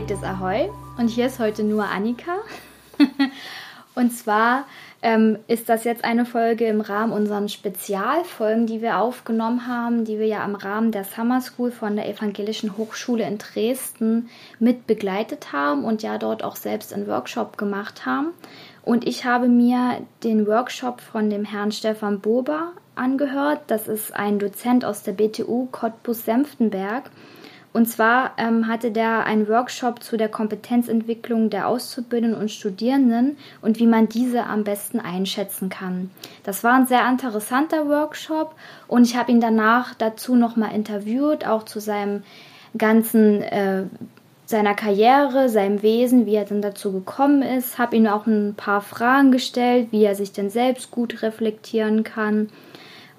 Gepflegtes Ahoi und hier ist heute nur Annika. und zwar ähm, ist das jetzt eine Folge im Rahmen unserer Spezialfolgen, die wir aufgenommen haben, die wir ja im Rahmen der Summer School von der Evangelischen Hochschule in Dresden mit begleitet haben und ja dort auch selbst einen Workshop gemacht haben. Und ich habe mir den Workshop von dem Herrn Stefan Bober angehört. Das ist ein Dozent aus der BTU Cottbus-Senftenberg. Und zwar ähm, hatte der einen Workshop zu der Kompetenzentwicklung der Auszubildenden und Studierenden und wie man diese am besten einschätzen kann. Das war ein sehr interessanter Workshop und ich habe ihn danach dazu nochmal interviewt, auch zu seinem ganzen äh, seiner Karriere, seinem Wesen, wie er dann dazu gekommen ist, habe ihm auch ein paar Fragen gestellt, wie er sich denn selbst gut reflektieren kann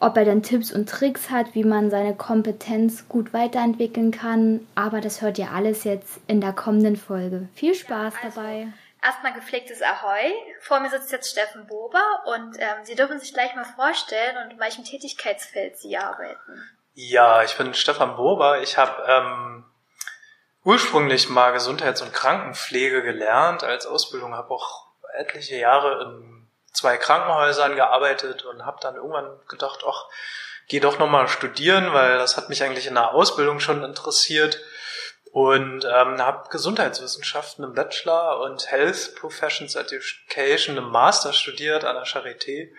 ob er dann Tipps und Tricks hat, wie man seine Kompetenz gut weiterentwickeln kann. Aber das hört ihr alles jetzt in der kommenden Folge. Viel Spaß ja, also dabei. Erstmal gepflegtes Ahoi. Vor mir sitzt jetzt Steffen Bober und ähm, Sie dürfen sich gleich mal vorstellen und in welchem Tätigkeitsfeld Sie arbeiten. Ja, ich bin Stefan Bober. Ich habe ähm, ursprünglich mal Gesundheits- und Krankenpflege gelernt als Ausbildung, habe auch etliche Jahre im zwei Krankenhäusern gearbeitet und habe dann irgendwann gedacht, ach, geh doch nochmal studieren, weil das hat mich eigentlich in der Ausbildung schon interessiert und ähm, habe Gesundheitswissenschaften im Bachelor und Health Professions Education im Master studiert an der Charité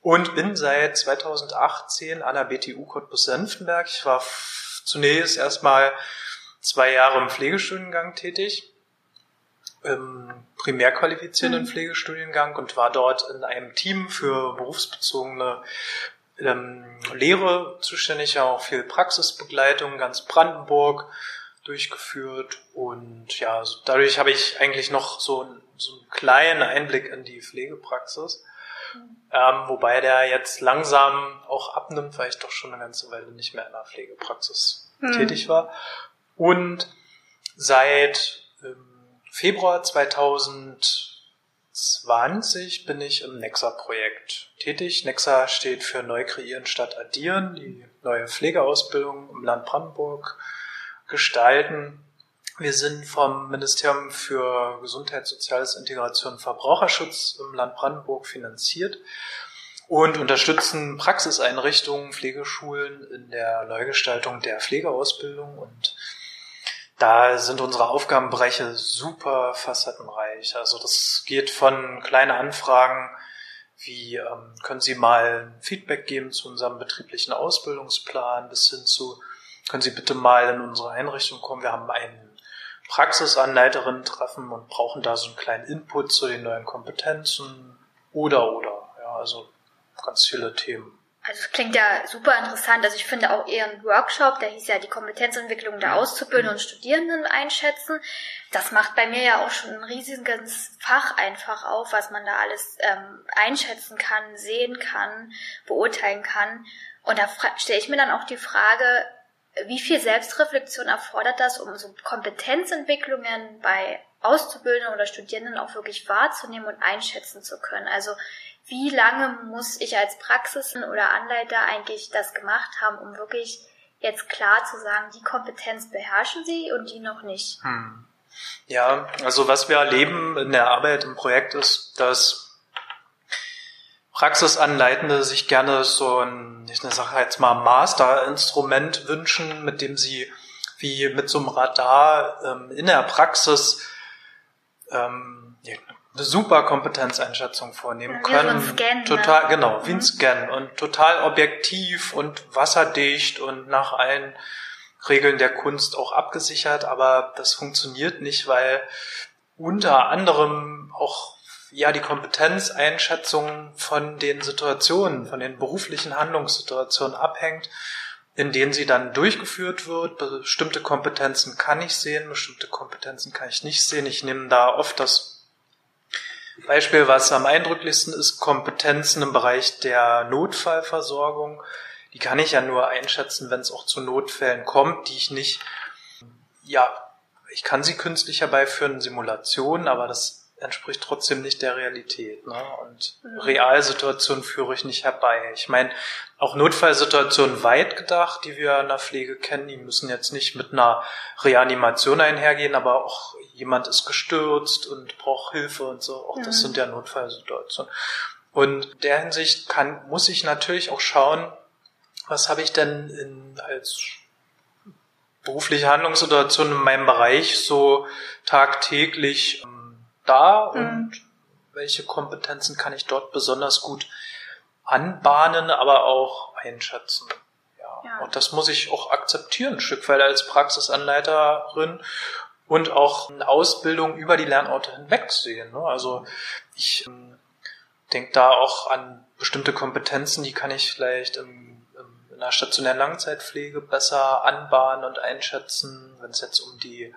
und bin seit 2018 an der BTU Cottbus-Senftenberg. Ich war zunächst erstmal zwei Jahre im Pflegestudiengang tätig im primär qualifizierenden mhm. Pflegestudiengang und war dort in einem Team für berufsbezogene ähm, Lehre zuständig, auch viel Praxisbegleitung, ganz Brandenburg durchgeführt und ja, dadurch habe ich eigentlich noch so, so einen kleinen Einblick in die Pflegepraxis, mhm. ähm, wobei der jetzt langsam auch abnimmt, weil ich doch schon eine ganze Weile nicht mehr in der Pflegepraxis mhm. tätig war und seit Februar 2020 bin ich im Nexa-Projekt tätig. Nexa steht für Neu kreieren statt addieren, die neue Pflegeausbildung im Land Brandenburg gestalten. Wir sind vom Ministerium für Gesundheit, Soziales, Integration und Verbraucherschutz im Land Brandenburg finanziert und unterstützen Praxiseinrichtungen, Pflegeschulen in der Neugestaltung der Pflegeausbildung und da sind unsere Aufgabenbereiche super facettenreich. Also das geht von kleinen Anfragen wie ähm, können Sie mal Feedback geben zu unserem betrieblichen Ausbildungsplan bis hin zu können Sie bitte mal in unsere Einrichtung kommen. Wir haben einen Praxisanleiterin treffen und brauchen da so einen kleinen Input zu den neuen Kompetenzen oder oder. Ja, also ganz viele Themen. Also es klingt ja super interessant. Also ich finde auch eher ein Workshop, der hieß ja die Kompetenzentwicklung der Auszubildenden und Studierenden einschätzen. Das macht bei mir ja auch schon ein riesiges Fach einfach auf, was man da alles ähm, einschätzen kann, sehen kann, beurteilen kann. Und da stelle ich mir dann auch die Frage, wie viel Selbstreflexion erfordert das, um so Kompetenzentwicklungen bei Auszubildenden oder Studierenden auch wirklich wahrzunehmen und einschätzen zu können? Also wie lange muss ich als Praxis oder Anleiter eigentlich das gemacht haben, um wirklich jetzt klar zu sagen, die Kompetenz beherrschen sie und die noch nicht? Hm. Ja, also was wir erleben in der Arbeit im Projekt ist, dass Praxisanleitende sich gerne so ein, ich sage jetzt mal, Masterinstrument wünschen, mit dem sie wie mit so einem Radar ähm, in der Praxis ähm, eine super Kompetenzeinschätzung vornehmen ja, können. So Scan, ne? total, ne? genau, wie ein mhm. Scan und total objektiv und wasserdicht und nach allen Regeln der Kunst auch abgesichert, aber das funktioniert nicht, weil unter anderem auch ja die Kompetenzeinschätzung von den Situationen, von den beruflichen Handlungssituationen abhängt, in denen sie dann durchgeführt wird. Bestimmte Kompetenzen kann ich sehen, bestimmte Kompetenzen kann ich nicht sehen. Ich nehme da oft das Beispiel, was am eindrücklichsten ist, Kompetenzen im Bereich der Notfallversorgung. Die kann ich ja nur einschätzen, wenn es auch zu Notfällen kommt, die ich nicht, ja, ich kann sie künstlich herbeiführen, Simulationen, aber das entspricht trotzdem nicht der Realität. Ne? Und mhm. Realsituationen führe ich nicht herbei. Ich meine, auch Notfallsituationen weit gedacht, die wir in der Pflege kennen, die müssen jetzt nicht mit einer Reanimation einhergehen, aber auch jemand ist gestürzt und braucht Hilfe und so. Auch mhm. das sind ja Notfallsituationen. Und in der Hinsicht kann, muss ich natürlich auch schauen, was habe ich denn in, als berufliche Handlungssituation in meinem Bereich so tagtäglich da und mhm. welche Kompetenzen kann ich dort besonders gut anbahnen, aber auch einschätzen. Ja. ja. Und das muss ich auch akzeptieren, ein Stück weit als Praxisanleiterin und auch eine Ausbildung über die Lernorte hinweg sehen. Ne? Also ich ähm, denke da auch an bestimmte Kompetenzen, die kann ich vielleicht im, im, in der stationären Langzeitpflege besser anbahnen und einschätzen, wenn es jetzt um die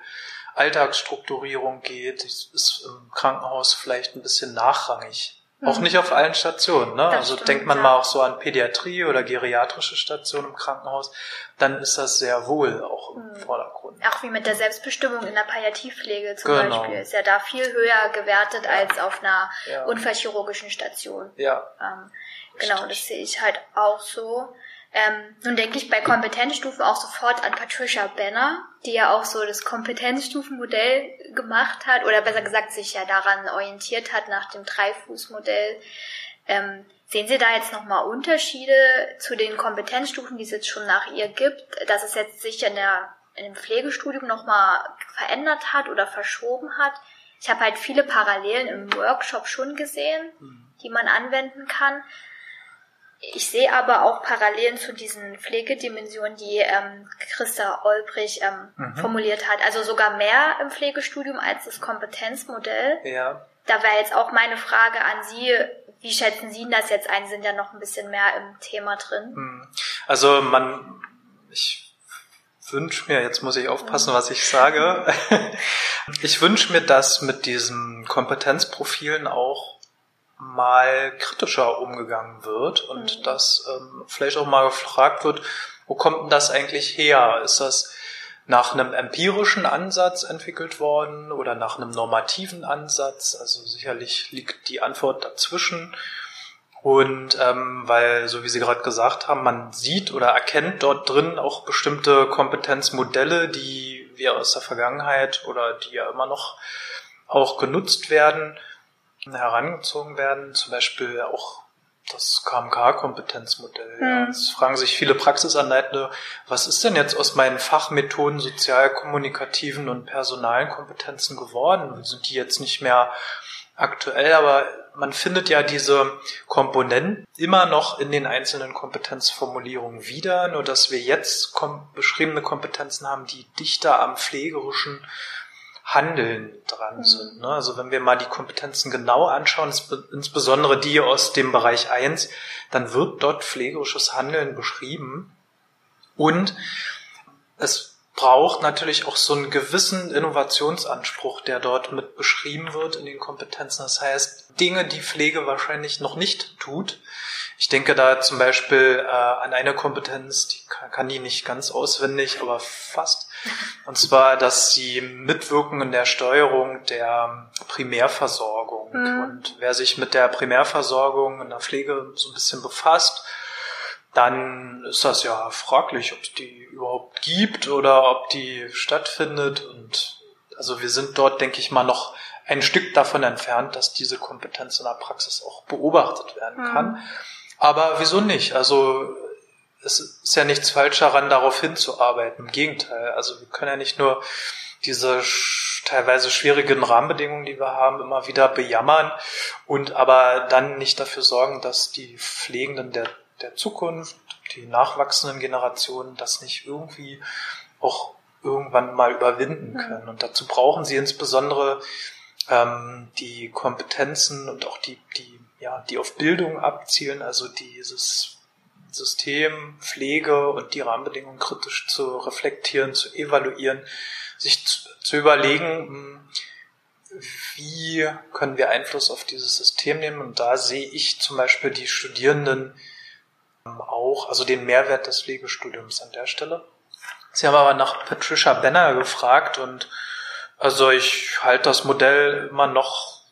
Alltagsstrukturierung geht, ist im Krankenhaus vielleicht ein bisschen nachrangig. Mhm. Auch nicht auf allen Stationen. Ne? also stimmt, denkt man ja. mal auch so an Pädiatrie oder geriatrische Stationen im Krankenhaus, dann ist das sehr wohl auch im mhm. Vordergrund. Auch wie mit der Selbstbestimmung in der Palliativpflege zum genau. Beispiel ist ja da viel höher gewertet ja. als auf einer ja. unfallchirurgischen Station. Ja. Ähm, genau, das sehe ich halt auch so. Ähm, nun denke ich bei Kompetenzstufen auch sofort an Patricia Benner, die ja auch so das Kompetenzstufenmodell gemacht hat, oder besser gesagt sich ja daran orientiert hat nach dem Dreifußmodell. Ähm, sehen Sie da jetzt nochmal Unterschiede zu den Kompetenzstufen, die es jetzt schon nach ihr gibt, dass es jetzt sich in, der, in dem Pflegestudium nochmal verändert hat oder verschoben hat? Ich habe halt viele Parallelen im Workshop schon gesehen, mhm. die man anwenden kann. Ich sehe aber auch Parallelen zu diesen Pflegedimensionen, die ähm, Christa Olbrich ähm, mhm. formuliert hat. Also sogar mehr im Pflegestudium als das Kompetenzmodell. Ja. Da wäre jetzt auch meine Frage an Sie, wie schätzen Sie das jetzt ein? Sie sind ja noch ein bisschen mehr im Thema drin. Mhm. Also man, ich wünsche mir, jetzt muss ich aufpassen, was ich sage. ich wünsche mir, dass mit diesen Kompetenzprofilen auch mal kritischer umgegangen wird und mhm. dass ähm, vielleicht auch mal gefragt wird, wo kommt denn das eigentlich her? Ist das nach einem empirischen Ansatz entwickelt worden oder nach einem normativen Ansatz? Also sicherlich liegt die Antwort dazwischen. Und ähm, weil, so wie Sie gerade gesagt haben, man sieht oder erkennt dort drin auch bestimmte Kompetenzmodelle, die wir aus der Vergangenheit oder die ja immer noch auch genutzt werden herangezogen werden, zum Beispiel auch das KMK-Kompetenzmodell. Ja. Hm. Es fragen sich viele Praxisanleitende, was ist denn jetzt aus meinen Fachmethoden sozial-kommunikativen und personalen Kompetenzen geworden? Sind die jetzt nicht mehr aktuell? Aber man findet ja diese Komponenten immer noch in den einzelnen Kompetenzformulierungen wieder, nur dass wir jetzt beschriebene Kompetenzen haben, die dichter am pflegerischen Handeln dran mhm. sind. Ne? Also wenn wir mal die Kompetenzen genau anschauen, insbesondere die aus dem Bereich 1, dann wird dort pflegerisches Handeln beschrieben. Und es braucht natürlich auch so einen gewissen Innovationsanspruch, der dort mit beschrieben wird in den Kompetenzen. Das heißt, Dinge, die Pflege wahrscheinlich noch nicht tut, ich denke da zum Beispiel äh, an eine Kompetenz, die kann, kann die nicht ganz auswendig, aber fast. Und zwar, dass sie mitwirken in der Steuerung der Primärversorgung. Mhm. Und wer sich mit der Primärversorgung in der Pflege so ein bisschen befasst, dann ist das ja fraglich, ob es die überhaupt gibt oder ob die stattfindet. Und also wir sind dort, denke ich mal, noch ein Stück davon entfernt, dass diese Kompetenz in der Praxis auch beobachtet werden kann. Mhm. Aber wieso nicht? Also es ist ja nichts falsch daran, darauf hinzuarbeiten. Im Gegenteil. Also wir können ja nicht nur diese teilweise schwierigen Rahmenbedingungen, die wir haben, immer wieder bejammern und aber dann nicht dafür sorgen, dass die Pflegenden der, der Zukunft, die nachwachsenden Generationen das nicht irgendwie auch irgendwann mal überwinden mhm. können. Und dazu brauchen sie insbesondere ähm, die Kompetenzen und auch die, die ja, die auf Bildung abzielen, also dieses System, Pflege und die Rahmenbedingungen kritisch zu reflektieren, zu evaluieren, sich zu, zu überlegen, hm, wie können wir Einfluss auf dieses System nehmen. Und da sehe ich zum Beispiel die Studierenden ähm, auch, also den Mehrwert des Pflegestudiums an der Stelle. Sie haben aber nach Patricia Benner gefragt und also ich halte das Modell immer noch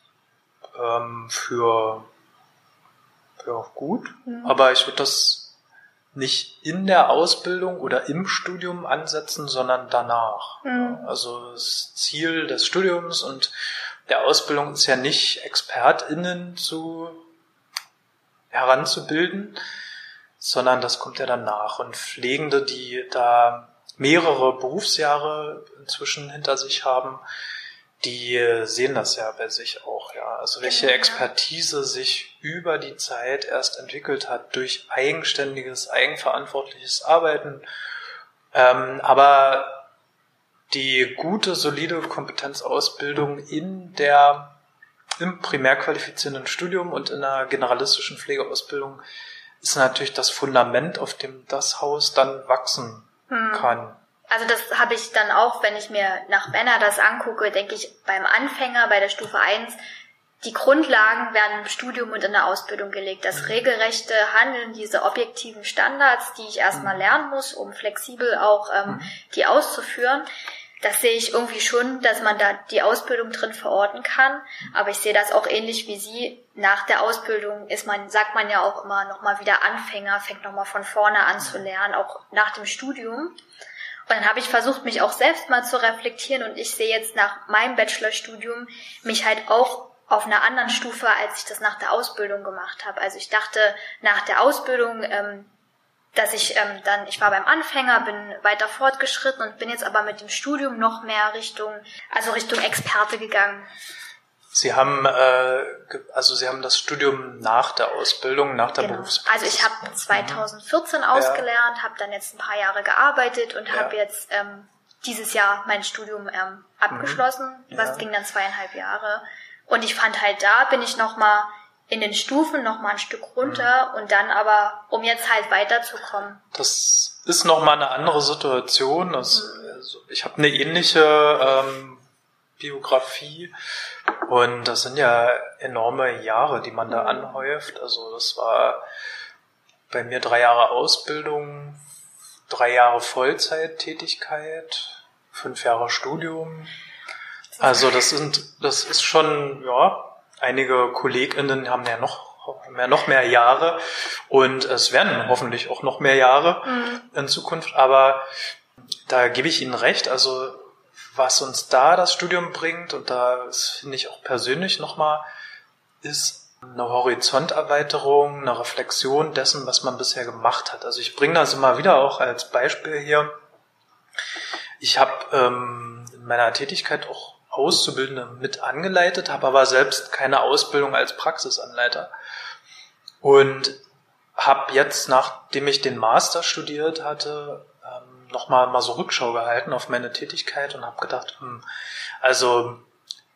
ähm, für, für gut, mhm. aber ich würde das nicht in der Ausbildung oder im Studium ansetzen, sondern danach. Mhm. Also das Ziel des Studiums und der Ausbildung ist ja nicht ExpertInnen zu heranzubilden, sondern das kommt ja danach. Und Pflegende, die da mehrere Berufsjahre inzwischen hinter sich haben, die sehen das ja bei sich auch, ja. Also welche genau, Expertise sich über die Zeit erst entwickelt hat durch eigenständiges, eigenverantwortliches Arbeiten. Ähm, aber die gute, solide Kompetenzausbildung in der im primär qualifizierenden Studium und in einer generalistischen Pflegeausbildung ist natürlich das Fundament, auf dem das Haus dann wachsen hm. kann. Also das habe ich dann auch, wenn ich mir nach Männer das angucke, denke ich beim Anfänger, bei der Stufe 1, die Grundlagen werden im Studium und in der Ausbildung gelegt. Das mhm. regelrechte Handeln, diese objektiven Standards, die ich erstmal mhm. lernen muss, um flexibel auch ähm, mhm. die auszuführen, das sehe ich irgendwie schon, dass man da die Ausbildung drin verorten kann. Aber ich sehe das auch ähnlich wie Sie. Nach der Ausbildung ist man, sagt man ja auch immer nochmal wieder Anfänger, fängt nochmal von vorne an zu lernen, auch nach dem Studium. Und dann habe ich versucht, mich auch selbst mal zu reflektieren und ich sehe jetzt nach meinem Bachelorstudium mich halt auch auf einer anderen Stufe, als ich das nach der Ausbildung gemacht habe. Also ich dachte nach der Ausbildung, ähm, dass ich ähm, dann, ich war beim Anfänger, bin weiter fortgeschritten und bin jetzt aber mit dem Studium noch mehr Richtung, also Richtung Experte gegangen. Sie haben äh, also Sie haben das Studium nach der Ausbildung, nach der genau. Berufspraxis. Also ich habe 2014 mhm. ausgelernt, habe dann jetzt ein paar Jahre gearbeitet und ja. habe jetzt ähm, dieses Jahr mein Studium ähm, abgeschlossen. Mhm. Ja. Was ging dann zweieinhalb Jahre. Und ich fand halt da bin ich noch mal in den Stufen noch mal ein Stück runter mhm. und dann aber, um jetzt halt weiterzukommen. Das ist noch mal eine andere Situation. Also, also ich habe eine ähnliche ähm, Biografie und das sind ja enorme Jahre, die man da mhm. anhäuft. Also das war bei mir drei Jahre Ausbildung, drei Jahre Vollzeittätigkeit, fünf Jahre Studium. Also das sind, das ist schon, ja, einige KollegInnen haben ja noch ja noch mehr Jahre und es werden hoffentlich auch noch mehr Jahre mhm. in Zukunft, aber da gebe ich Ihnen recht, also was uns da das Studium bringt und da finde ich auch persönlich nochmal, ist eine Horizonterweiterung, eine Reflexion dessen, was man bisher gemacht hat. Also ich bringe das immer wieder auch als Beispiel hier. Ich habe ähm, in meiner Tätigkeit auch Auszubildende mit angeleitet, habe aber selbst keine Ausbildung als Praxisanleiter. Und habe jetzt, nachdem ich den Master studiert hatte, nochmal mal so Rückschau gehalten auf meine Tätigkeit und habe gedacht, hm, also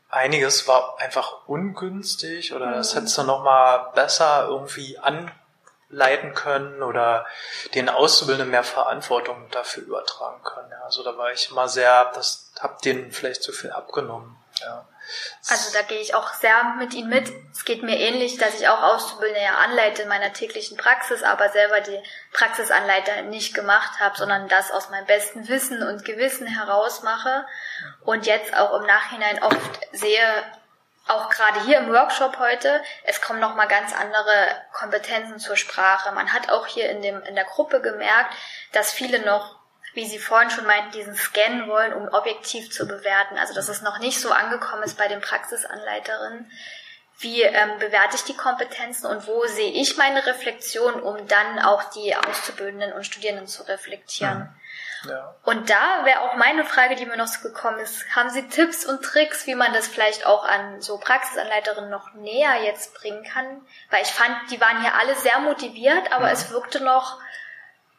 einiges war einfach ungünstig oder das mhm. hättest du nochmal besser irgendwie anleiten können oder den Auszubildenden mehr Verantwortung dafür übertragen können. Also da war ich immer sehr, das habe denen vielleicht zu viel abgenommen. Ja. Also da gehe ich auch sehr mit Ihnen mit. Es geht mir ähnlich, dass ich auch Auszubildende ja anleite in meiner täglichen Praxis, aber selber die Praxisanleiter nicht gemacht habe, sondern das aus meinem besten Wissen und Gewissen heraus mache und jetzt auch im Nachhinein oft sehe, auch gerade hier im Workshop heute, es kommen noch mal ganz andere Kompetenzen zur Sprache. Man hat auch hier in dem in der Gruppe gemerkt, dass viele noch wie Sie vorhin schon meinten, diesen Scan wollen, um objektiv zu bewerten. Also dass es noch nicht so angekommen ist bei den Praxisanleiterinnen. Wie ähm, bewerte ich die Kompetenzen und wo sehe ich meine Reflexion, um dann auch die Auszubildenden und Studierenden zu reflektieren? Mhm. Ja. Und da wäre auch meine Frage, die mir noch so gekommen ist, haben Sie Tipps und Tricks, wie man das vielleicht auch an so Praxisanleiterinnen noch näher jetzt bringen kann? Weil ich fand, die waren hier alle sehr motiviert, aber mhm. es wirkte noch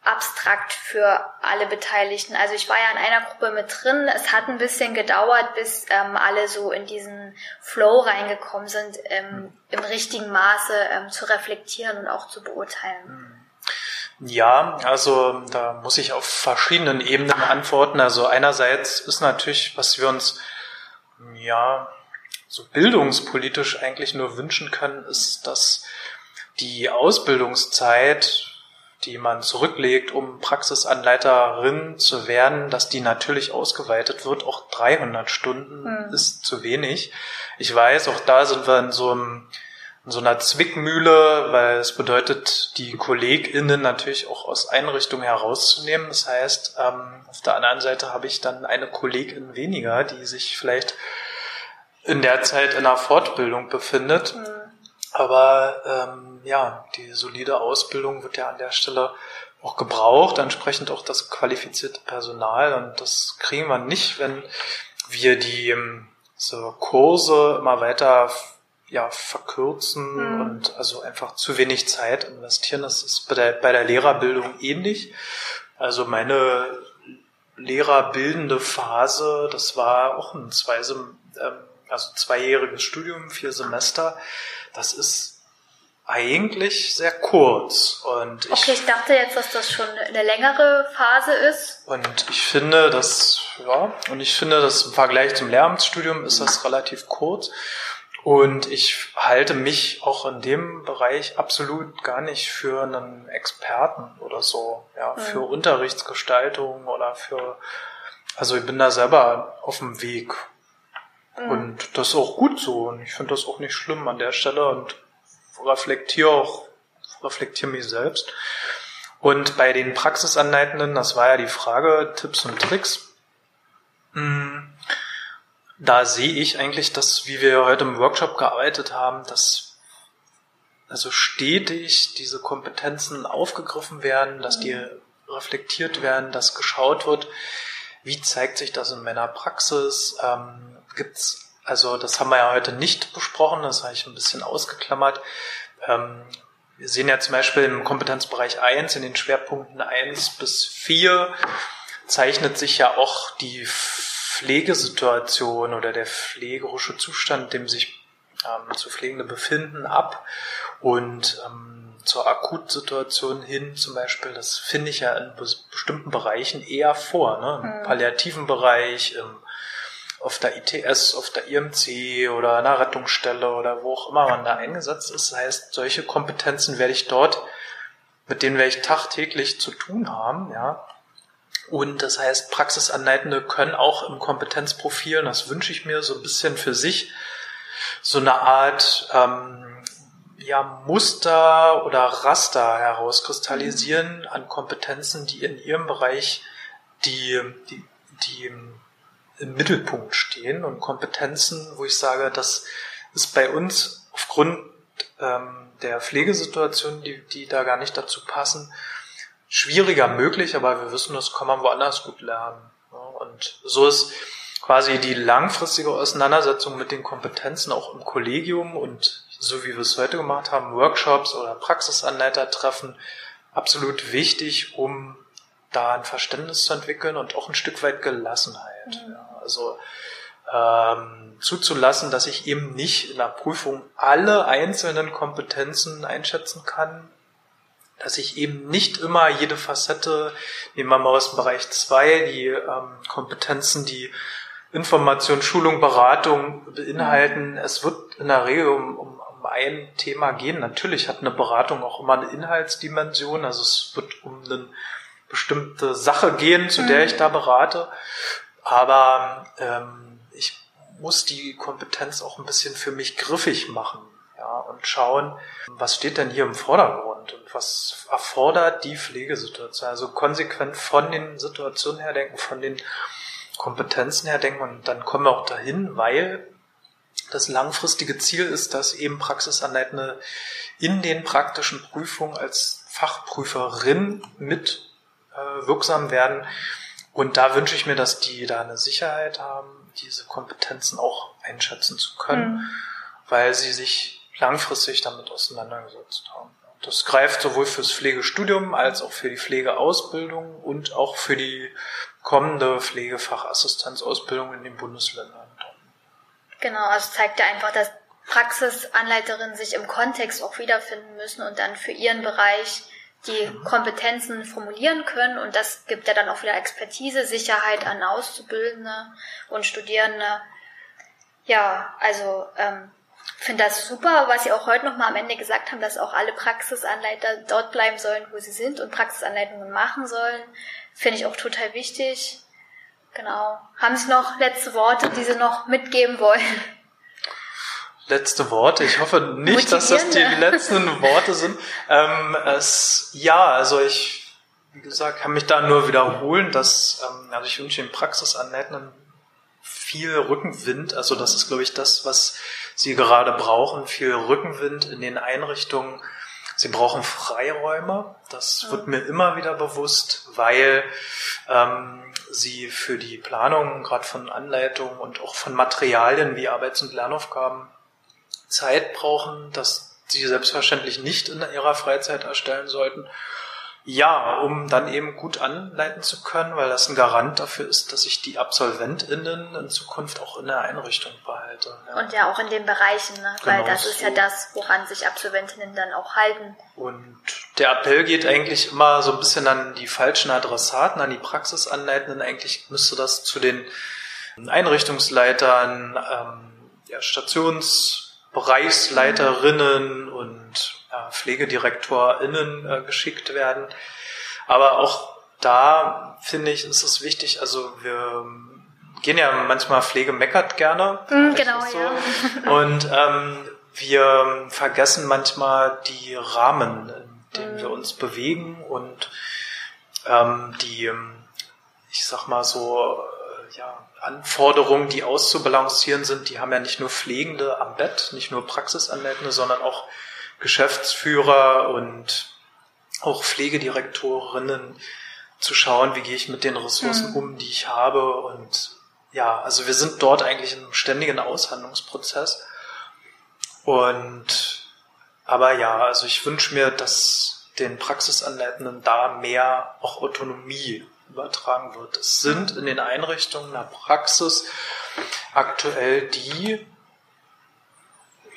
abstrakt für alle Beteiligten. Also ich war ja in einer Gruppe mit drin. Es hat ein bisschen gedauert, bis ähm, alle so in diesen Flow reingekommen sind, ähm, im richtigen Maße ähm, zu reflektieren und auch zu beurteilen. Ja, also da muss ich auf verschiedenen Ebenen antworten. Also einerseits ist natürlich, was wir uns ja so bildungspolitisch eigentlich nur wünschen können, ist, dass die Ausbildungszeit die man zurücklegt, um Praxisanleiterin zu werden, dass die natürlich ausgeweitet wird. Auch 300 Stunden hm. ist zu wenig. Ich weiß, auch da sind wir in so einem in so einer Zwickmühle, weil es bedeutet, die KollegInnen natürlich auch aus Einrichtungen herauszunehmen. Das heißt, ähm, auf der anderen Seite habe ich dann eine Kollegin weniger, die sich vielleicht in der Zeit in einer Fortbildung befindet. Mhm. Aber ähm, ja, die solide Ausbildung wird ja an der Stelle auch gebraucht, entsprechend auch das qualifizierte Personal. Und das kriegen wir nicht, wenn wir die ähm, so Kurse immer weiter ja, verkürzen mhm. und also einfach zu wenig Zeit investieren. Das ist bei der, bei der Lehrerbildung ähnlich. Also meine lehrerbildende Phase, das war auch ein zwei, ähm, also zweijähriges Studium, vier Semester. Das ist eigentlich sehr kurz. Und ich, okay, ich dachte jetzt, dass das schon eine längere Phase ist. Und ich finde, dass, ja, und ich finde, dass im Vergleich zum Lehramtsstudium ist das relativ kurz. Und ich halte mich auch in dem Bereich absolut gar nicht für einen Experten oder so, ja, mhm. für Unterrichtsgestaltung oder für, also ich bin da selber auf dem Weg. Mhm. Und das ist auch gut so. Und ich finde das auch nicht schlimm an der Stelle und reflektiere auch, reflektiere mich selbst. Und bei den Praxisanleitenden, das war ja die Frage, Tipps und Tricks. Hm, da sehe ich eigentlich das, wie wir heute im Workshop gearbeitet haben, dass also stetig diese Kompetenzen aufgegriffen werden, dass die reflektiert werden, dass geschaut wird, wie zeigt sich das in meiner Praxis, ähm, gibt's, also das haben wir ja heute nicht besprochen, das habe ich ein bisschen ausgeklammert. Ähm, wir sehen ja zum Beispiel im Kompetenzbereich 1, in den Schwerpunkten 1 bis 4, zeichnet sich ja auch die Pflegesituation oder der pflegerische Zustand, dem sich ähm, zu Pflegende befinden, ab. Und ähm, zur Akutsituation hin zum Beispiel, das finde ich ja in bestimmten Bereichen eher vor. Ne? Im mhm. palliativen Bereich, im, auf der ITS, auf der IMC oder einer Rettungsstelle oder wo auch immer man da eingesetzt ist. Das heißt, solche Kompetenzen werde ich dort, mit denen werde ich tagtäglich zu tun haben, ja. Und das heißt, Praxisanleitende können auch im Kompetenzprofil, das wünsche ich mir so ein bisschen für sich, so eine Art ähm, ja, Muster oder Raster herauskristallisieren an Kompetenzen, die in ihrem Bereich die, die, die im Mittelpunkt stehen und Kompetenzen, wo ich sage, das ist bei uns aufgrund ähm, der Pflegesituation, die, die da gar nicht dazu passen, schwieriger möglich, aber wir wissen, das kann man woanders gut lernen. Und so ist quasi die langfristige Auseinandersetzung mit den Kompetenzen auch im Kollegium und so wie wir es heute gemacht haben, Workshops oder Praxisanleiter treffen, absolut wichtig, um da ein Verständnis zu entwickeln und auch ein Stück weit Gelassenheit. Mhm. Ja, also ähm, zuzulassen, dass ich eben nicht in der Prüfung alle einzelnen Kompetenzen einschätzen kann, dass ich eben nicht immer jede Facette, nehmen wir mal aus dem Bereich 2, die ähm, Kompetenzen, die Information, Schulung, Beratung beinhalten. Mhm. Es wird in der Regel um, um, um ein Thema gehen. Natürlich hat eine Beratung auch immer eine Inhaltsdimension, also es wird um eine bestimmte Sache gehen, zu der mhm. ich da berate. Aber ähm, ich muss die Kompetenz auch ein bisschen für mich griffig machen ja, und schauen, was steht denn hier im Vordergrund und was erfordert die Pflegesituation. Also konsequent von den Situationen her denken, von den Kompetenzen her denken und dann kommen wir auch dahin, weil das langfristige Ziel ist, dass eben Praxisanleitende in den praktischen Prüfungen als Fachprüferin mit äh, wirksam werden. Und da wünsche ich mir, dass die da eine Sicherheit haben, diese Kompetenzen auch einschätzen zu können, mhm. weil sie sich langfristig damit auseinandergesetzt haben. Das greift sowohl fürs Pflegestudium als auch für die Pflegeausbildung und auch für die kommende Pflegefachassistenzausbildung in den Bundesländern. Genau, also zeigt ja einfach, dass Praxisanleiterinnen sich im Kontext auch wiederfinden müssen und dann für ihren Bereich die. Kompetenzen formulieren können und das gibt ja dann auch wieder Expertise, Sicherheit an Auszubildende und Studierende. Ja, also ähm, finde das super, was Sie auch heute nochmal am Ende gesagt haben, dass auch alle Praxisanleiter dort bleiben sollen, wo sie sind und Praxisanleitungen machen sollen. Finde ich auch total wichtig. Genau. Haben Sie noch letzte Worte, die Sie noch mitgeben wollen? Letzte Worte. Ich hoffe nicht, dass das die letzten Worte sind. Ähm, es, ja, also ich, wie gesagt, kann mich da nur wiederholen, dass, ähm, also ich wünsche den Praxisanleitenden viel Rückenwind. Also das ist, glaube ich, das, was sie gerade brauchen. Viel Rückenwind in den Einrichtungen. Sie brauchen Freiräume. Das wird mir immer wieder bewusst, weil ähm, sie für die Planung gerade von Anleitungen und auch von Materialien wie Arbeits- und Lernaufgaben Zeit brauchen, dass sie selbstverständlich nicht in ihrer Freizeit erstellen sollten. Ja, um dann eben gut anleiten zu können, weil das ein Garant dafür ist, dass ich die AbsolventInnen in Zukunft auch in der Einrichtung behalte. Ja. Und ja auch in den Bereichen, ne? Genau weil das ist so. ja das, woran sich AbsolventInnen dann auch halten. Und der Appell geht eigentlich immer so ein bisschen an die falschen Adressaten, an die Praxisanleitenden. Eigentlich müsste das zu den Einrichtungsleitern, ähm, ja, Stationsbereichsleiterinnen und äh, PflegedirektorInnen äh, geschickt werden. Aber auch da finde ich, ist es wichtig, also wir gehen ja manchmal Pflege meckert gerne. Mm, genau, so. ja. Und ähm, wir vergessen manchmal die Rahmen, in denen mm. wir uns bewegen und ähm, die, ich sag mal so, ja, Anforderungen, die auszubalancieren sind, die haben ja nicht nur Pflegende am Bett, nicht nur Praxisanleitende, sondern auch Geschäftsführer und auch Pflegedirektorinnen zu schauen, wie gehe ich mit den Ressourcen mhm. um, die ich habe. Und ja, also wir sind dort eigentlich in einem ständigen Aushandlungsprozess. Und aber ja, also ich wünsche mir, dass den Praxisanleitenden da mehr auch Autonomie übertragen wird. Es sind in den Einrichtungen der Praxis aktuell die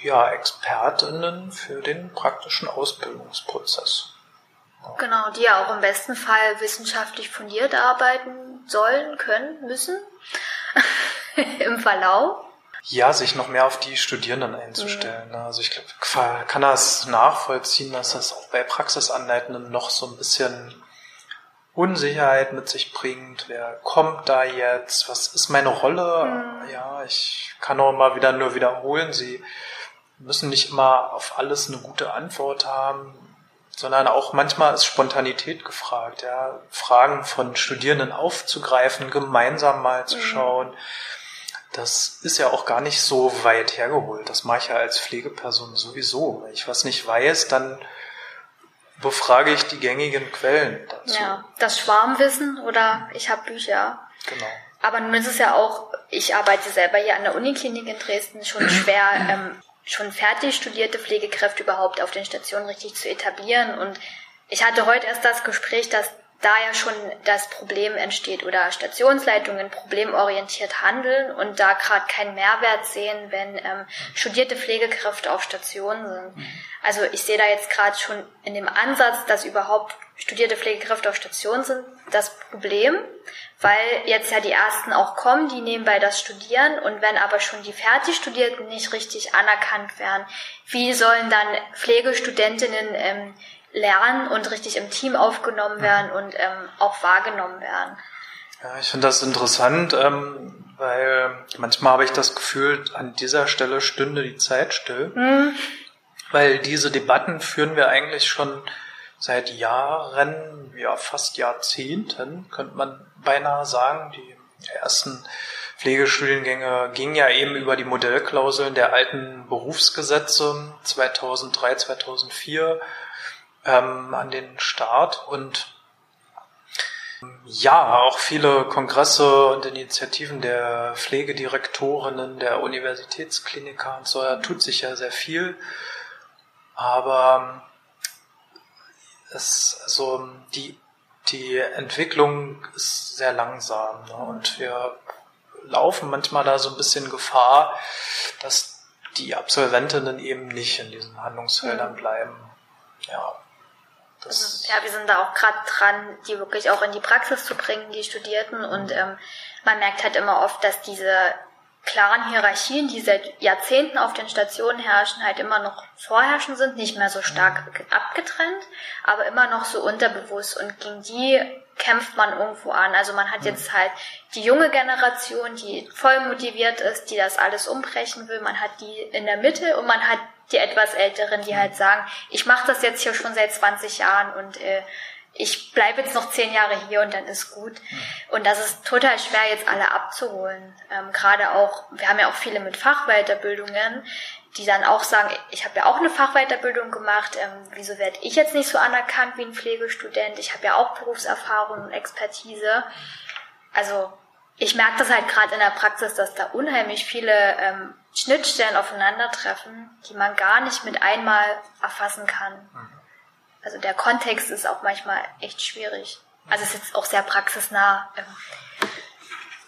ja, Expertinnen für den praktischen Ausbildungsprozess. Genau, die ja auch im besten Fall wissenschaftlich fundiert arbeiten sollen, können, müssen im Verlauf. Ja, sich noch mehr auf die Studierenden einzustellen. Mhm. Also ich glaube, kann das nachvollziehen, dass das auch bei Praxisanleitenden noch so ein bisschen Unsicherheit mit sich bringt. Wer kommt da jetzt? Was ist meine Rolle? Mhm. Ja, ich kann auch mal wieder nur wiederholen. Sie müssen nicht immer auf alles eine gute Antwort haben, sondern auch manchmal ist Spontanität gefragt, ja, Fragen von Studierenden aufzugreifen, gemeinsam mal zu mhm. schauen. Das ist ja auch gar nicht so weit hergeholt. Das mache ich ja als Pflegeperson sowieso. Wenn ich was nicht weiß, dann befrage ich die gängigen Quellen dazu. Ja, das Schwarmwissen oder ich habe Bücher. Genau. Aber nun ist es ja auch, ich arbeite selber hier an der Uniklinik in Dresden, schon schwer, ähm, schon fertig studierte Pflegekräfte überhaupt auf den Stationen richtig zu etablieren. Und ich hatte heute erst das Gespräch, dass da ja schon das Problem entsteht oder Stationsleitungen problemorientiert handeln und da gerade keinen Mehrwert sehen, wenn ähm, studierte Pflegekräfte auf Stationen sind. Also ich sehe da jetzt gerade schon in dem Ansatz, dass überhaupt studierte Pflegekräfte auf Stationen sind, das Problem, weil jetzt ja die ersten auch kommen, die nebenbei das studieren und wenn aber schon die Fertigstudierten nicht richtig anerkannt werden, wie sollen dann Pflegestudentinnen ähm, lernen und richtig im Team aufgenommen werden und ähm, auch wahrgenommen werden? Ja, ich finde das interessant, ähm, weil manchmal habe ich das Gefühl, an dieser Stelle stünde die Zeit still, mhm. weil diese Debatten führen wir eigentlich schon seit Jahren, ja fast Jahrzehnten, könnte man beinahe sagen. Die ersten Pflegestudiengänge gingen ja eben über die Modellklauseln der alten Berufsgesetze 2003, 2004 ähm, an den Start und ja, auch viele Kongresse und Initiativen der Pflegedirektorinnen, der Universitätskliniker und so, da tut sich ja sehr viel. Aber es, also die, die Entwicklung ist sehr langsam ne? und wir laufen manchmal da so ein bisschen Gefahr, dass die Absolventinnen eben nicht in diesen Handlungsfeldern bleiben. Ja. Das ja, wir sind da auch gerade dran, die wirklich auch in die Praxis zu bringen, die Studierten. Und ähm, man merkt halt immer oft, dass diese klaren Hierarchien, die seit Jahrzehnten auf den Stationen herrschen, halt immer noch vorherrschen sind, nicht mehr so stark abgetrennt, aber immer noch so unterbewusst. Und gegen die kämpft man irgendwo an. Also man hat jetzt halt die junge Generation, die voll motiviert ist, die das alles umbrechen will, man hat die in der Mitte und man hat die etwas Älteren, die halt sagen, ich mache das jetzt hier schon seit 20 Jahren und äh, ich bleibe jetzt noch zehn Jahre hier und dann ist gut. Und das ist total schwer, jetzt alle abzuholen. Ähm, Gerade auch, wir haben ja auch viele mit Fachweiterbildungen, die dann auch sagen, ich habe ja auch eine Fachweiterbildung gemacht, ähm, wieso werde ich jetzt nicht so anerkannt wie ein Pflegestudent? Ich habe ja auch Berufserfahrung und Expertise. Also ich merke das halt gerade in der Praxis, dass da unheimlich viele ähm, Schnittstellen aufeinandertreffen, die man gar nicht mit einmal erfassen kann. Mhm. Also der Kontext ist auch manchmal echt schwierig. Also es ist jetzt auch sehr praxisnah, ähm,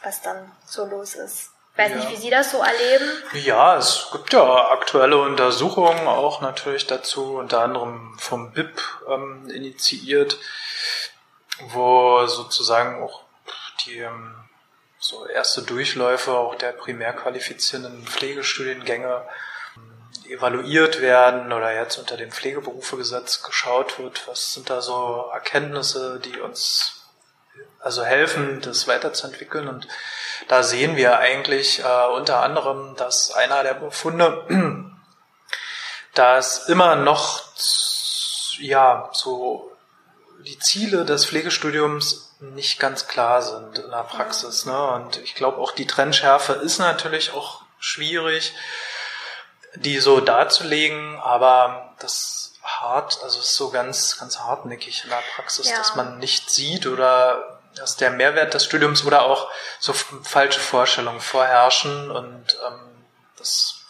was dann so los ist. Ich weiß ja. nicht, wie Sie das so erleben. Ja, es gibt ja aktuelle Untersuchungen auch natürlich dazu, unter anderem vom BIP ähm, initiiert, wo sozusagen auch die ähm, so erste Durchläufe auch der primär qualifizierenden Pflegestudiengänge evaluiert werden oder jetzt unter dem Pflegeberufegesetz geschaut wird, was sind da so Erkenntnisse, die uns also helfen, das weiterzuentwickeln. Und da sehen wir eigentlich äh, unter anderem, dass einer der Befunde, dass immer noch ja so die Ziele des Pflegestudiums nicht ganz klar sind in der Praxis. Ne? Und ich glaube auch die Trennschärfe ist natürlich auch schwierig die so darzulegen, aber das hart, also ist so ganz, ganz hartnäckig in der Praxis, ja. dass man nicht sieht oder dass der Mehrwert des Studiums oder auch so falsche Vorstellungen vorherrschen und ähm, dass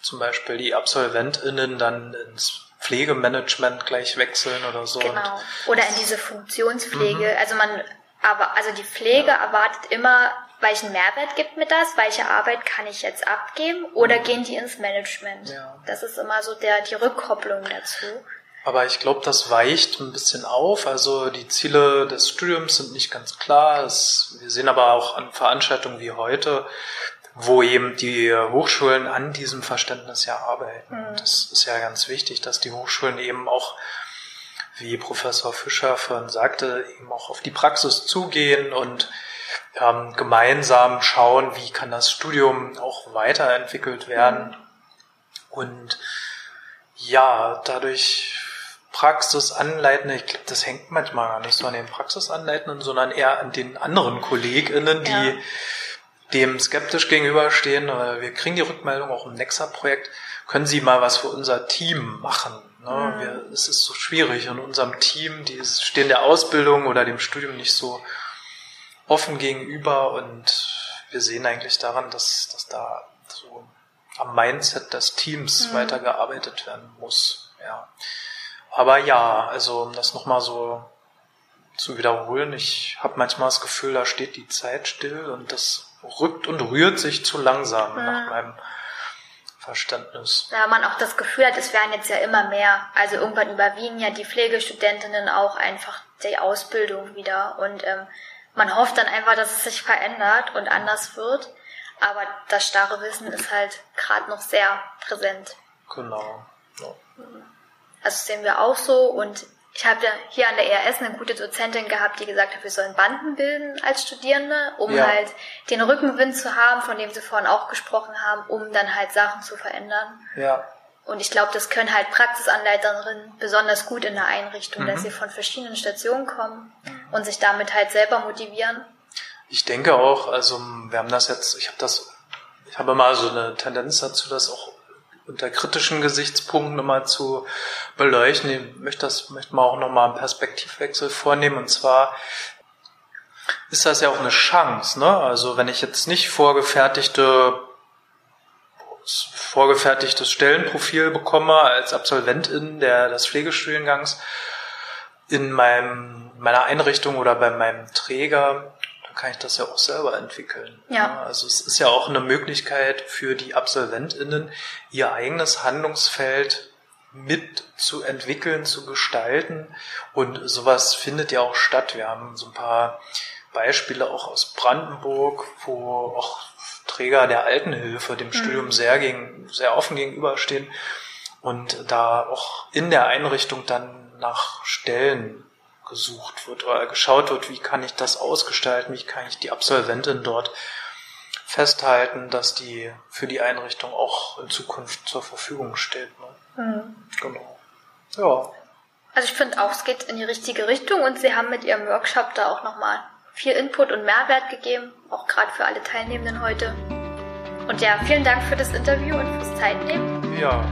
zum Beispiel die AbsolventInnen dann ins Pflegemanagement gleich wechseln oder so. Genau. Oder in diese Funktionspflege. Mhm. Also man, aber, also die Pflege ja. erwartet immer welchen Mehrwert gibt mir das, welche Arbeit kann ich jetzt abgeben oder mhm. gehen die ins Management? Ja. Das ist immer so der, die Rückkopplung dazu. Aber ich glaube, das weicht ein bisschen auf. Also die Ziele des Studiums sind nicht ganz klar. Es, wir sehen aber auch an Veranstaltungen wie heute, wo eben die Hochschulen an diesem Verständnis ja arbeiten. Mhm. Das ist ja ganz wichtig, dass die Hochschulen eben auch, wie Professor Fischer vorhin sagte, eben auch auf die Praxis zugehen und ähm, gemeinsam schauen, wie kann das Studium auch weiterentwickelt werden. Und ja, dadurch Praxis anleiten, ich glaube, das hängt manchmal gar nicht so an den Praxisanleitenden, sondern eher an den anderen KollegInnen, die ja. dem skeptisch gegenüberstehen. Wir kriegen die Rückmeldung auch im Nexa-Projekt, können Sie mal was für unser Team machen? Ne? Mhm. Wir, es ist so schwierig in unserem Team, die stehen der Ausbildung oder dem Studium nicht so offen gegenüber und wir sehen eigentlich daran, dass, dass da so am Mindset des Teams mhm. weitergearbeitet werden muss. Ja. Aber ja, also um das nochmal so zu wiederholen, ich habe manchmal das Gefühl, da steht die Zeit still und das rückt und rührt sich zu langsam mhm. nach meinem Verständnis. Ja, man auch das Gefühl hat, es werden jetzt ja immer mehr. Also irgendwann überwiegen ja die Pflegestudentinnen auch einfach die Ausbildung wieder und ähm, man hofft dann einfach, dass es sich verändert und anders wird. Aber das starre Wissen ist halt gerade noch sehr präsent. Genau. Ja. Also sehen wir auch so. Und ich habe ja hier an der ERS eine gute Dozentin gehabt, die gesagt hat, wir sollen Banden bilden als Studierende, um ja. halt den Rückenwind zu haben, von dem sie vorhin auch gesprochen haben, um dann halt Sachen zu verändern. Ja. Und ich glaube, das können halt Praxisanleiterinnen besonders gut in der Einrichtung, mhm. dass sie von verschiedenen Stationen kommen und sich damit halt selber motivieren. Ich denke auch, also wir haben das jetzt, ich habe das, ich habe mal so eine Tendenz dazu, das auch unter kritischen Gesichtspunkten nochmal zu beleuchten. Ich möchte das, möchte man auch nochmal einen Perspektivwechsel vornehmen. Und zwar ist das ja auch eine Chance, ne? Also wenn ich jetzt nicht vorgefertigte vorgefertigtes Stellenprofil bekomme als Absolventin der, des Pflegestudiengangs in meinem, meiner Einrichtung oder bei meinem Träger, kann ich das ja auch selber entwickeln. Ja. Also es ist ja auch eine Möglichkeit für die AbsolventInnen, ihr eigenes Handlungsfeld mit zu entwickeln, zu gestalten. Und sowas findet ja auch statt. Wir haben so ein paar Beispiele auch aus Brandenburg, wo auch Träger der Altenhilfe dem mhm. Studium sehr, gegen, sehr offen gegenüberstehen und da auch in der Einrichtung dann nach Stellen gesucht wird oder geschaut wird, wie kann ich das ausgestalten, wie kann ich die Absolventin dort festhalten, dass die für die Einrichtung auch in Zukunft zur Verfügung steht. Ne? Mhm. Genau. Ja. Also ich finde auch, es geht in die richtige Richtung und Sie haben mit Ihrem Workshop da auch nochmal viel Input und Mehrwert gegeben, auch gerade für alle Teilnehmenden heute. Und ja, vielen Dank für das Interview und fürs Zeitnehmen. Ja,